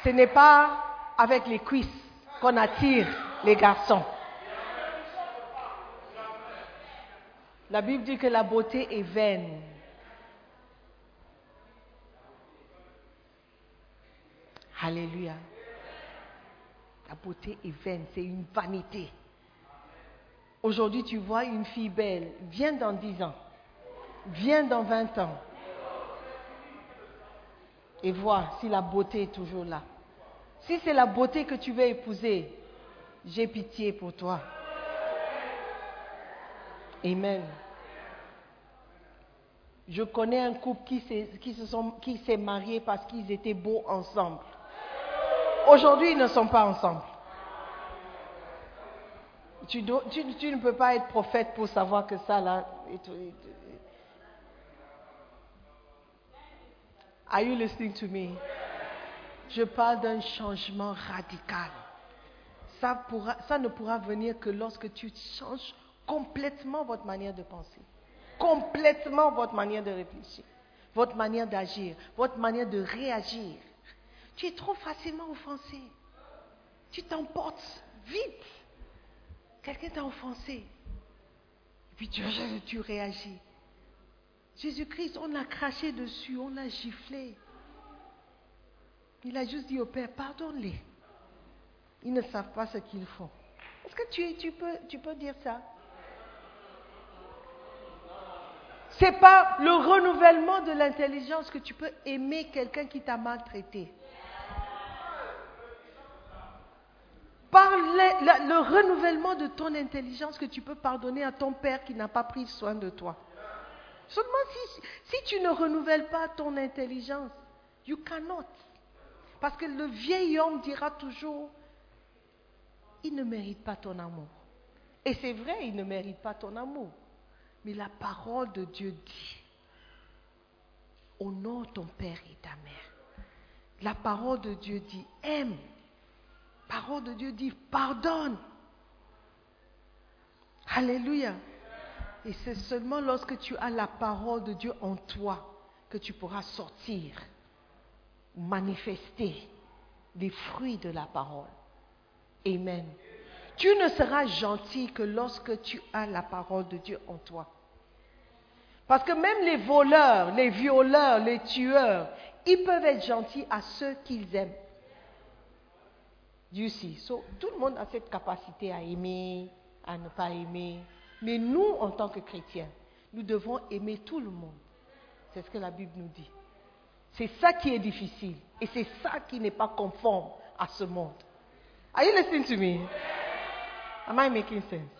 Ce n'est pas avec les cuisses qu'on attire les garçons. La Bible dit que la beauté est vaine. Alléluia. La beauté est vaine, c'est une vanité. Aujourd'hui, tu vois une fille belle, viens dans 10 ans, viens dans 20 ans, et vois si la beauté est toujours là. Si c'est la beauté que tu veux épouser, j'ai pitié pour toi. Amen. Je connais un couple qui s'est, marié parce qu'ils étaient beaux ensemble. Aujourd'hui, ils ne sont pas ensemble. Tu, ne peux pas être prophète pour savoir que ça, là. Are you listening to me? Je parle d'un changement radical. Ça ne pourra venir que lorsque tu changes complètement votre manière de penser, complètement votre manière de réfléchir, votre manière d'agir, votre manière de réagir. Tu es trop facilement offensé. Tu t'emportes vite. Quelqu'un t'a offensé. Et puis tu, réagis. Jésus-Christ, on l'a craché dessus, on l'a giflé. Il a juste dit au Père, pardonne-les. Ils ne savent pas ce qu'ils font. Est-ce que tu, peux, tu peux dire ça? C'est par le renouvellement de l'intelligence que tu peux aimer quelqu'un qui t'a maltraité. Par le, renouvellement de ton intelligence que tu peux pardonner à ton père qui n'a pas pris soin de toi. Seulement si, si tu ne renouvelles pas ton intelligence, you cannot. Parce que le vieil homme dira toujours, il ne mérite pas ton amour. Et c'est vrai, il ne mérite pas ton amour. Mais la parole de Dieu dit, honore ton père et ta mère. La parole de Dieu dit, aime. Parole de Dieu dit, pardonne. Alléluia. Et c'est seulement lorsque tu as la parole de Dieu en toi que tu pourras sortir, manifester les fruits de la parole. Amen. Tu ne seras gentil que lorsque tu as la parole de Dieu en toi. Parce que même les voleurs, les violeurs, les tueurs, ils peuvent être gentils à ceux qu'ils aiment. Sait. So, tout le monde a cette capacité à aimer, à ne pas aimer. Mais nous, en tant que chrétiens, nous devons aimer tout le monde. C'est ce que la Bible nous dit. C'est ça qui est difficile. Et c'est ça qui n'est pas conforme à ce monde. Are you listening to me? Am I making sense?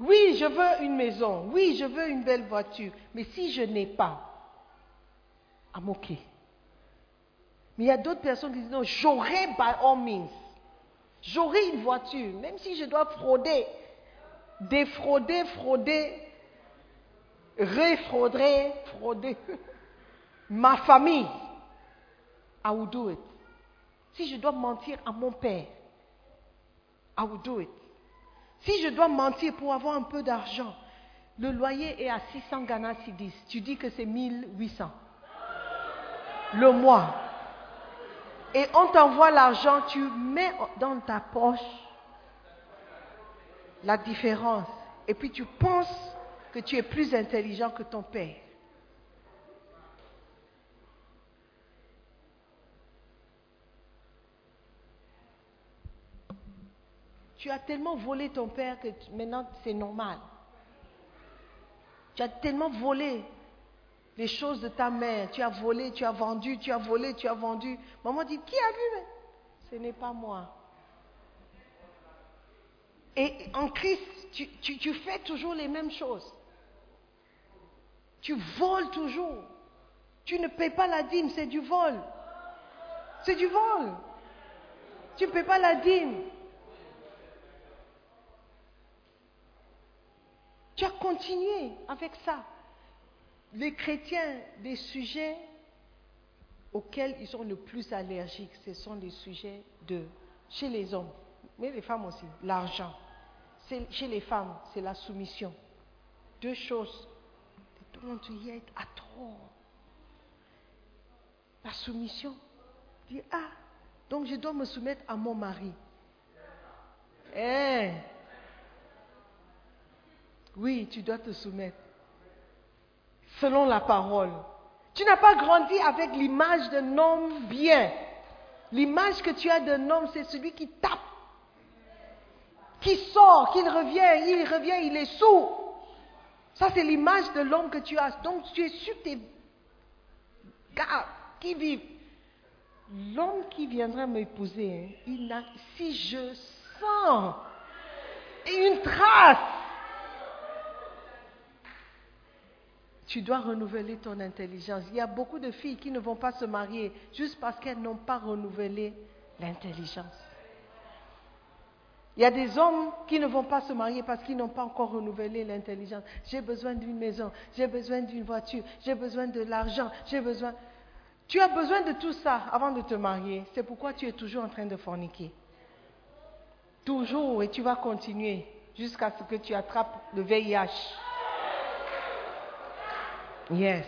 Oui, je veux une maison. Oui, je veux une belle voiture. Mais si je n'ai pas, I'm okay. Mais il y a d'autres personnes qui disent non, j'aurai by all means. J'aurai une voiture, même si je dois frauder, défrauder, frauder, refrauder, frauder ma famille. I will do it. Si je dois mentir à mon père, I will do it. Si je dois mentir pour avoir un peu d'argent, le loyer est à 600 Ghana Cedis. Tu dis que c'est 1800 le mois. Et on t'envoie l'argent, tu mets dans ta poche la différence. Et puis tu penses que tu es plus intelligent que ton père. Tu as tellement volé ton père que maintenant c'est normal. Tu as tellement volé les choses de ta mère. Tu as volé, tu as vendu, tu as volé, tu as vendu. Maman dit, qui a vu Ce n'est pas moi. Et en Christ, tu, fais toujours les mêmes choses. Tu voles toujours. Tu ne payes pas la dîme, c'est du vol. C'est du vol. Tu ne payes pas la dîme. Tu as continué avec ça. Les chrétiens, les sujets auxquels ils sont le plus allergiques, ce sont les sujets de, chez les hommes, mais les femmes aussi, l'argent. Chez les femmes, c'est la soumission. Deux choses. They don't want to hear it at all. La soumission. Dis, ah, donc je dois me soumettre à mon mari. Eh, oui, tu dois te soumettre. Selon la parole. Tu n'as pas grandi avec l'image d'un homme bien. L'image que tu as d'un homme, c'est celui qui tape, qui sort, qui revient, il revient, il est sourd. Ça, c'est l'image de l'homme que tu as. Donc, tu es sur tes gars qui vivent. L'homme qui viendra m'épouser, hein, il n'a, si je sens une trace, tu dois renouveler ton intelligence. Il y a beaucoup de filles qui ne vont pas se marier juste parce qu'elles n'ont pas renouvelé l'intelligence. Il y a des hommes qui ne vont pas se marier parce qu'ils n'ont pas encore renouvelé l'intelligence. J'ai besoin d'une maison, j'ai besoin d'une voiture, j'ai besoin de l'argent, j'ai besoin... Tu as besoin de tout ça avant de te marier. C'est pourquoi tu es toujours en train de forniquer. Toujours, et tu vas continuer jusqu'à ce que tu attrapes le VIH. Yes.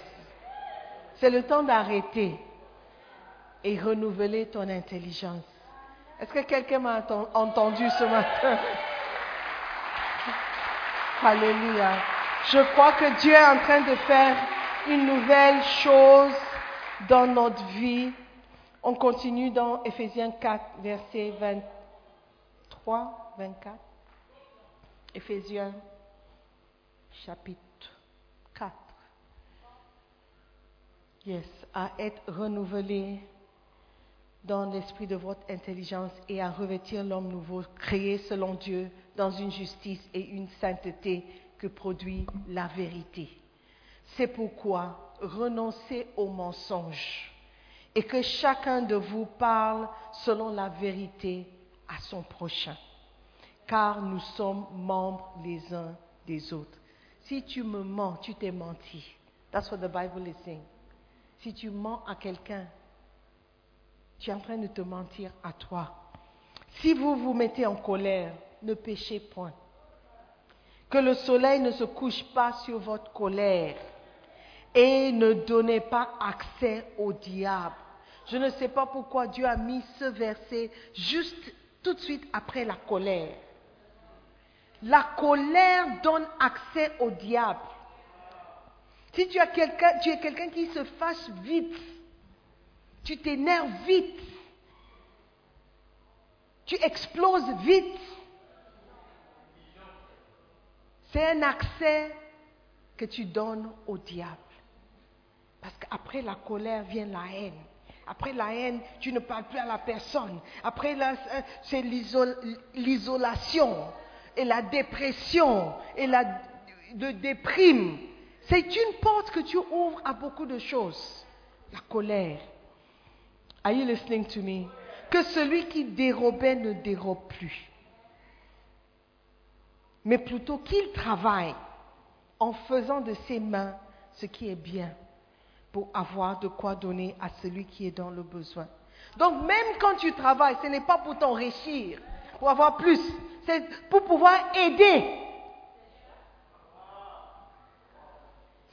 C'est le temps d'arrêter et renouveler ton intelligence. Est-ce que quelqu'un m'a entendu ce matin? Alléluia. Je crois que Dieu est en train de faire une nouvelle chose dans notre vie. On continue dans Ephésiens 4, verset 23, 24. Ephésiens chapitre 4. Yes, à être renouvelé dans l'esprit de votre intelligence et à revêtir l'homme nouveau, créé selon Dieu dans une justice et une sainteté que produit la vérité. C'est pourquoi renoncez au mensonge et que chacun de vous parle selon la vérité à son prochain, car nous sommes membres les uns des autres. Si tu me mens, tu t'es menti. That's what the Bible is saying. Si tu mens à quelqu'un, tu es en train de te mentir à toi. Si vous vous mettez en colère, ne péchez point. Que le soleil ne se couche pas sur votre colère et ne donnez pas accès au diable. Je ne sais pas pourquoi Dieu a mis ce verset juste tout de suite après la colère. La colère donne accès au diable. Si tu, as quelqu'un, tu es quelqu'un qui se fâche vite, tu t'énerves vite, tu exploses vite, c'est un accès que tu donnes au diable. Parce qu'après la colère vient la haine. Après la haine, tu ne parles plus à la personne. Après, c'est l'isolation et la dépression et la de déprime. C'est une porte que tu ouvres à beaucoup de choses. La colère. Are you listening to me? Que celui qui dérobait ne dérobe plus. Mais plutôt qu'il travaille en faisant de ses mains ce qui est bien pour avoir de quoi donner à celui qui est dans le besoin. Donc même quand tu travailles, ce n'est pas pour t'enrichir, pour avoir plus, c'est pour pouvoir aider.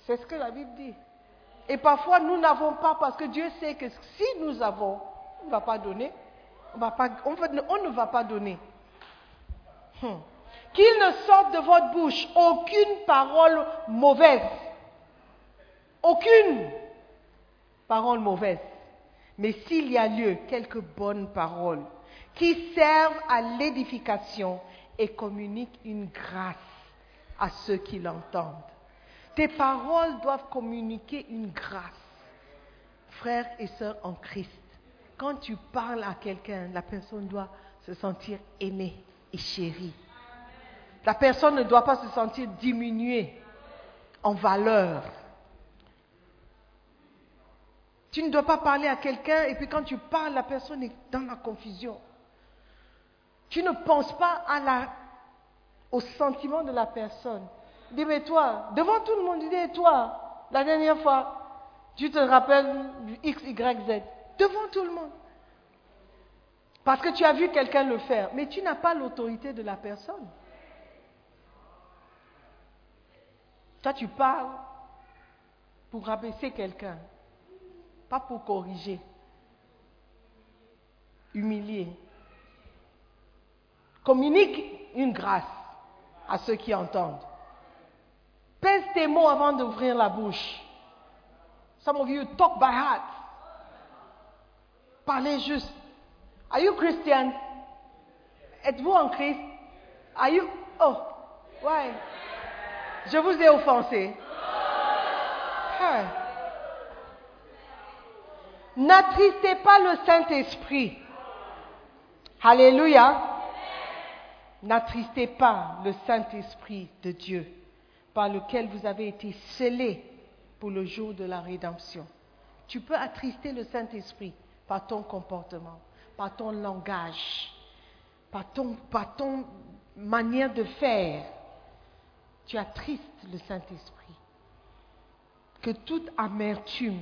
C'est ce que la Bible dit. Et parfois, nous n'avons pas parce que Dieu sait que si nous avons, on ne va pas donner. On, ne va pas donner. Hmm. Qu'il ne sorte de votre bouche aucune parole mauvaise. Aucune parole mauvaise. Mais s'il y a lieu, quelques bonnes paroles qui servent à l'édification et communiquent une grâce à ceux qui l'entendent. Tes paroles doivent communiquer une grâce. Frères et sœurs en Christ, quand tu parles à quelqu'un, la personne doit se sentir aimée et chérie. La personne ne doit pas se sentir diminuée en valeur. Tu ne dois pas parler à quelqu'un et puis quand tu parles, la personne est dans la confusion. Tu ne penses pas à au sentiment de la personne. Dis, mais toi, devant tout le monde, dis, toi, la dernière fois, tu te rappelles du X, Y, Z. Devant tout le monde. Parce que tu as vu quelqu'un le faire. Mais tu n'as pas l'autorité de la personne. Toi, tu parles pour rabaisser quelqu'un, pas pour corriger. humilié. Communique une grâce à ceux qui entendent. Pèse tes mots avant d'ouvrir la bouche. Some of you talk by heart. Parlez juste. Are you Christian? Êtes-vous en Christ? Are you? Oh, ouais. Je vous ai offensé. N'attristez pas le Saint-Esprit. Alléluia. N'attristez pas le Saint-Esprit de Dieu par lequel vous avez été scellés pour le jour de la rédemption. Tu peux attrister le Saint-Esprit par ton comportement, par ton langage, par ton, par ton manière de faire. Tu attristes le Saint-Esprit. Que toute amertume,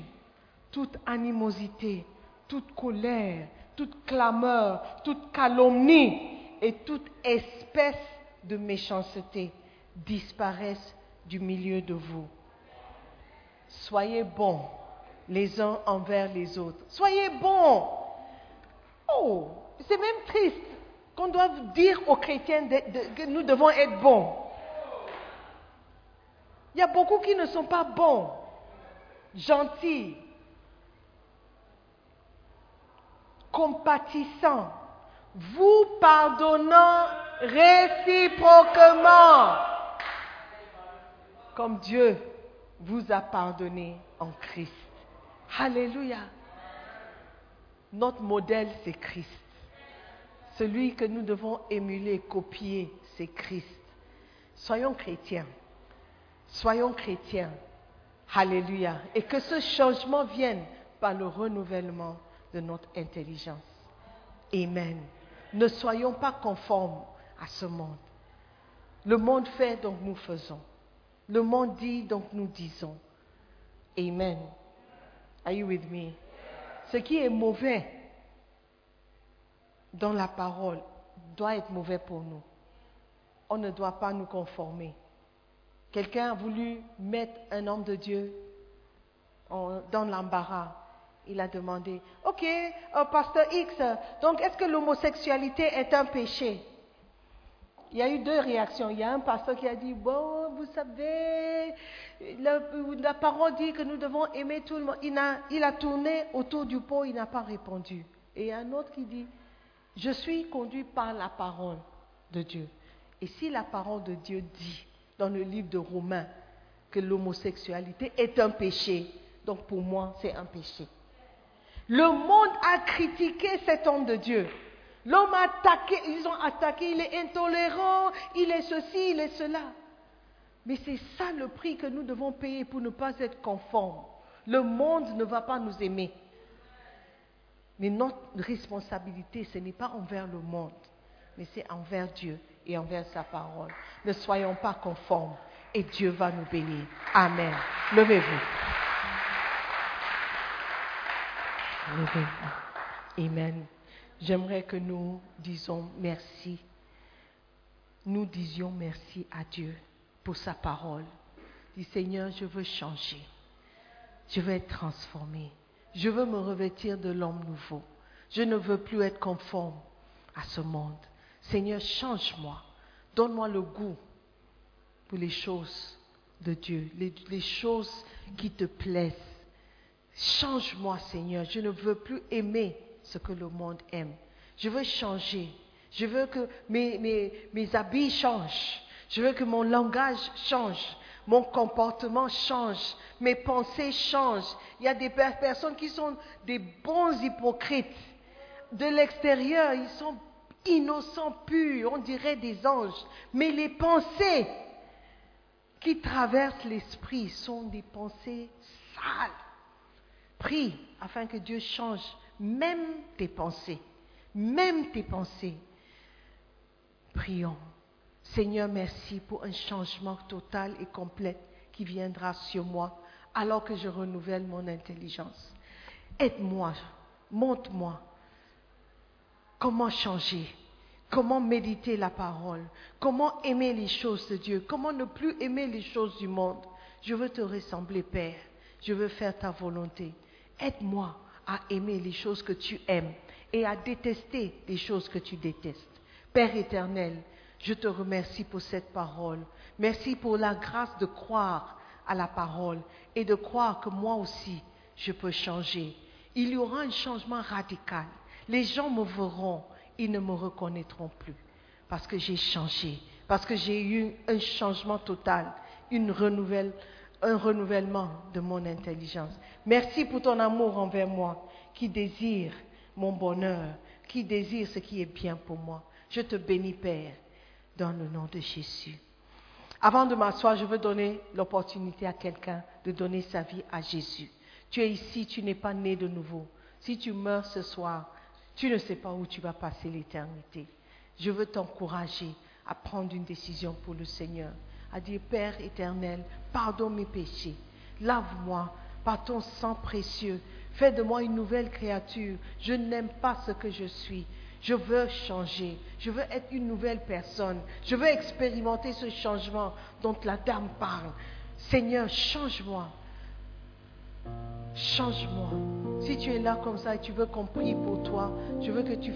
toute animosité, toute colère, toute clameur, toute calomnie et toute espèce de méchanceté disparaissent du milieu de vous. Soyez bons les uns envers les autres. Soyez bons. Oh, c'est même triste qu'on doive dire aux chrétiens que nous devons être bons. Il y a beaucoup qui ne sont pas bons, gentils, compatissants, vous pardonnant réciproquement, comme Dieu vous a pardonné en Christ. Alléluia. Notre modèle, c'est Christ. Celui que nous devons émuler, copier, c'est Christ. Soyons chrétiens. Soyons chrétiens. Alléluia. Et que ce changement vienne par le renouvellement de notre intelligence. Amen. Ne soyons pas conformes à ce monde. Le monde fait, donc nous faisons. Le monde dit, donc nous disons. Amen. Are you with me? Ce qui est mauvais dans la parole doit être mauvais pour nous. On ne doit pas nous conformer. Quelqu'un a voulu mettre un homme de Dieu dans l'embarras. Il a demandé, OK, euh, pasteur X, donc est-ce que l'homosexualité est un péché? Il y a eu deux réactions. Il y a un pasteur qui a dit, bon, vous savez, la, parole dit que nous devons aimer tout le monde. Il a, il a tourné autour du pot, il n'a pas répondu. Et un autre qui dit, je suis conduit par la parole de Dieu. Et si la parole de Dieu dit dans le livre de Romains que l'homosexualité est un péché, donc pour moi c'est un péché. Le monde a critiqué cet homme de Dieu. L'homme a attaqué, ils ont attaqué, il est intolérant, il est ceci, il est cela. Mais c'est ça le prix que nous devons payer pour ne pas être conformes. Le monde ne va pas nous aimer. Mais notre responsabilité, ce n'est pas envers le monde, mais c'est envers Dieu et envers sa parole. Ne soyons pas conformes et Dieu va nous bénir. Amen. Levez-vous. Levez-vous. Amen. J'aimerais que nous disions merci. Nous disions merci à Dieu pour sa parole. Dis Seigneur, je veux changer. Je veux être transformé. Je veux me revêtir de l'homme nouveau. Je ne veux plus être conforme à ce monde. Seigneur, change-moi. Donne-moi le goût pour les choses de Dieu, les, choses qui te plaisent. Change-moi, Seigneur. Je ne veux plus aimer ce que le monde aime. Je veux changer. Je veux que mes habits changent. Je veux que mon langage change. Mon comportement change. Mes pensées changent. Il y a des per- personnes qui sont des bons hypocrites. De l'extérieur, ils sont innocents, purs, on dirait des anges. Mais les pensées qui traversent l'esprit sont des pensées sales. Prie afin que Dieu change même tes pensées, même tes pensées. Prions. Seigneur, merci pour un changement total et complet qui viendra sur moi alors que je renouvelle mon intelligence. Aide-moi, montre-moi comment changer, comment méditer la parole, comment aimer les choses de Dieu, comment ne plus aimer les choses du monde. Je veux te ressembler, Père. Je veux faire ta volonté. Aide-moi à aimer les choses que tu aimes et à détester les choses que tu détestes. Père éternel, je te remercie pour cette parole. Merci pour la grâce de croire à la parole et de croire que moi aussi, je peux changer. Il y aura un changement radical. Les gens me verront, ils ne me reconnaîtront plus parce que j'ai changé, parce que j'ai eu un changement total, une renouvelle, un renouvellement de mon intelligence. Merci pour ton amour envers moi qui désire mon bonheur, qui désire ce qui est bien pour moi. Je te bénis, Père, dans le nom de Jésus. Avant de m'asseoir, je veux donner l'opportunité à quelqu'un de donner sa vie à Jésus. Tu es ici, tu n'es pas né de nouveau. Si tu meurs ce soir, tu ne sais pas où tu vas passer l'éternité. Je veux t'encourager à prendre une décision pour le Seigneur, à dire Père éternel, pardonne mes péchés, lave-moi par ton sang précieux, fais de moi une nouvelle créature. Je n'aime pas ce que je suis. Je veux changer. Je veux être une nouvelle personne. Je veux expérimenter ce changement dont la dame parle. Seigneur, change-moi. Change-moi. Si tu es là comme ça et tu veux qu'on prie pour toi, je veux que tu,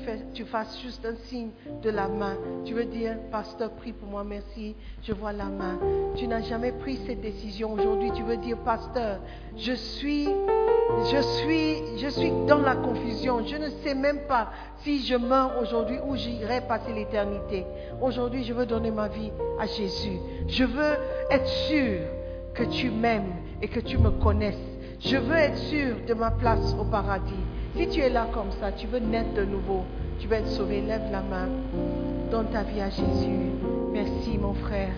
fasses juste un signe de la main. Tu veux dire, pasteur, prie pour moi, merci, je vois la main. Tu n'as jamais pris cette décision. Aujourd'hui, tu veux dire, pasteur, je suis, je suis, je suis dans la confusion. Je ne sais même pas si je meurs aujourd'hui ou j'irai passer l'éternité. Aujourd'hui, je veux donner ma vie à Jésus. Je veux être sûr que tu m'aimes et que tu me connaisses je veux être sûr de ma place au paradis. Si tu es là comme ça, tu veux naître de nouveau, tu veux être sauvé, lève la main. Donne ta vie à Jésus. Merci mon frère.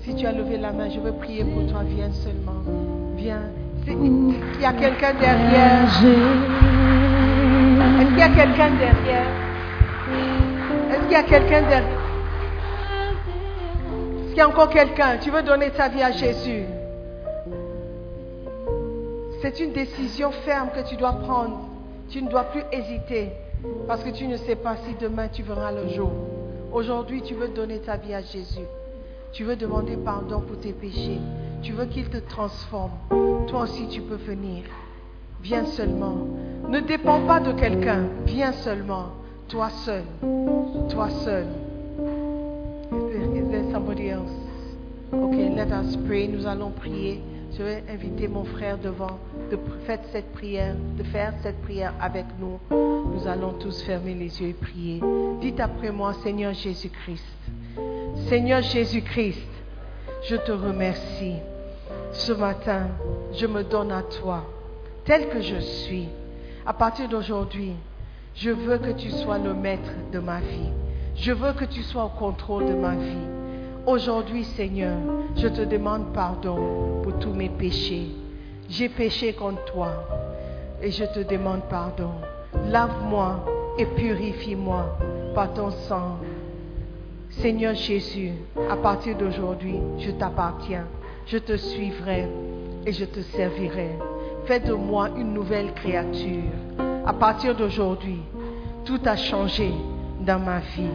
Si tu as levé la main, je veux prier pour toi. Viens seulement. Viens. Il y a quelqu'un derrière. Est-ce qu'il y a quelqu'un derrière? Est-ce qu'il y a quelqu'un derrière? Est-ce qu'il y a encore quelqu'un? Tu veux donner ta vie à Jésus? C'est une décision ferme que tu dois prendre. Tu ne dois plus hésiter parce que tu ne sais pas si demain tu verras le jour. Aujourd'hui, tu veux donner ta vie à Jésus. Tu veux demander pardon pour tes péchés. Tu veux qu'il te transforme. Toi aussi, tu peux venir. Viens seulement. Ne dépends pas de quelqu'un. Viens seulement. Toi seul. Toi seul. Is there somebody else? Okay, let us pray. Nous allons prier. Je vais inviter mon frère devant de faire cette prière, de faire cette prière avec nous. Nous allons tous fermer les yeux et prier. Dites après moi, Seigneur Jésus-Christ. Seigneur Jésus-Christ, je te remercie. Ce matin, je me donne à toi, tel que je suis. À partir d'aujourd'hui, je veux que tu sois le maître de ma vie. Je veux que tu sois au contrôle de ma vie. Aujourd'hui, Seigneur, je te demande pardon pour tous mes péchés. J'ai péché contre toi et je te demande pardon. Lave-moi et purifie-moi par ton sang. Seigneur Jésus, à partir d'aujourd'hui, je t'appartiens. Je te suivrai et je te servirai. Fais de moi une nouvelle créature. À partir d'aujourd'hui, tout a changé dans ma vie.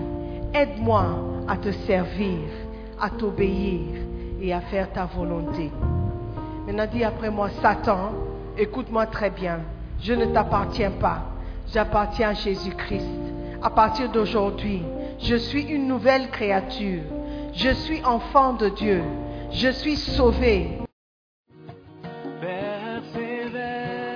Aide-moi à te servir à t'obéir et à faire ta volonté. Maintenant dis après moi, Satan, écoute-moi très bien, je ne t'appartiens pas, j'appartiens à Jésus-Christ. À partir d'aujourd'hui, je suis une nouvelle créature, je suis enfant de Dieu, je suis sauvé.